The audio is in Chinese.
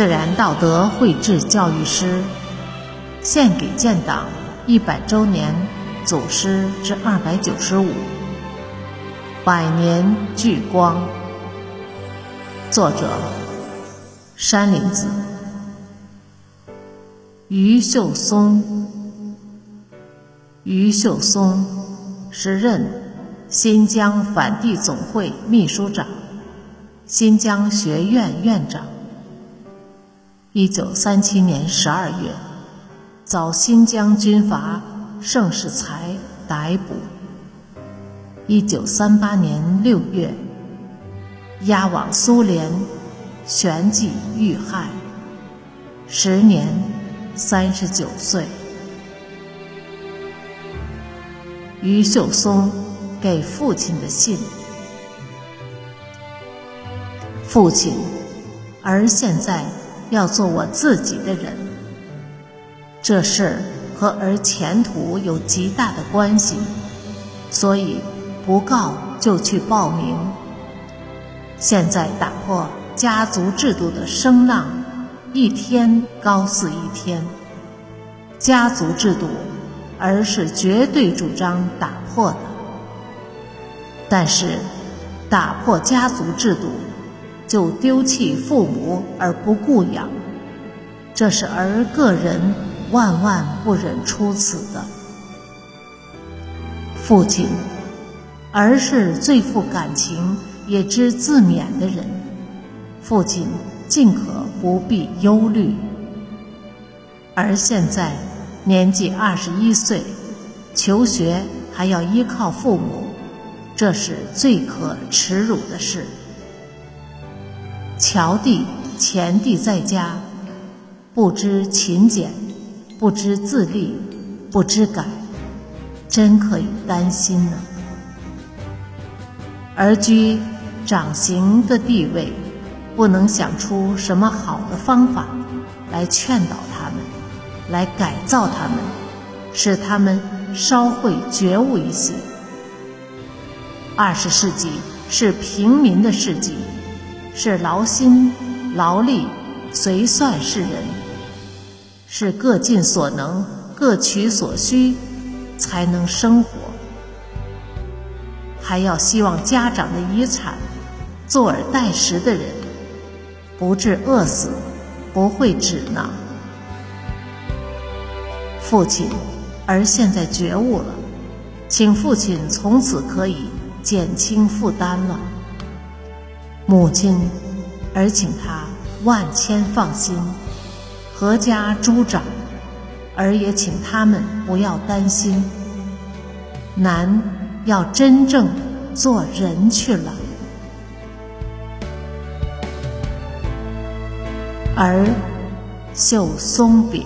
自然道德绘制教育师，献给建党一百周年祖师之二百九十五，百年聚光。作者：山林子。余秀松。余秀松时任新疆反帝总会秘书长、新疆学院院长。一九三七年十二月，遭新疆军阀盛世才逮捕。一九三八年六月，押往苏联，旋即遇害，时年三十九岁。余秀松给父亲的信：父亲，儿现在。要做我自己的人，这事和儿前途有极大的关系，所以不告就去报名。现在打破家族制度的声浪，一天高似一天。家族制度，儿是绝对主张打破的。但是，打破家族制度。就丢弃父母而不顾养，这是儿个人万万不忍出此的。父亲，儿是最富感情也知自勉的人，父亲尽可不必忧虑。儿现在年纪二十一岁，求学还要依靠父母，这是最可耻辱的事。乔弟、前弟在家，不知勤俭，不知自立，不知改，真可以担心呢。而居长行的地位，不能想出什么好的方法来劝导他们，来改造他们，使他们稍会觉悟一些。二十世纪是平民的世纪。是劳心劳力随算是人，是各尽所能、各取所需，才能生活。还要希望家长的遗产，坐而待食的人，不致饿死，不会止囊。父亲，儿现在觉悟了，请父亲从此可以减轻负担了。母亲，儿请他万千放心，阖家诸长，儿也请他们不要担心。男要真正做人去了，儿，绣松饼。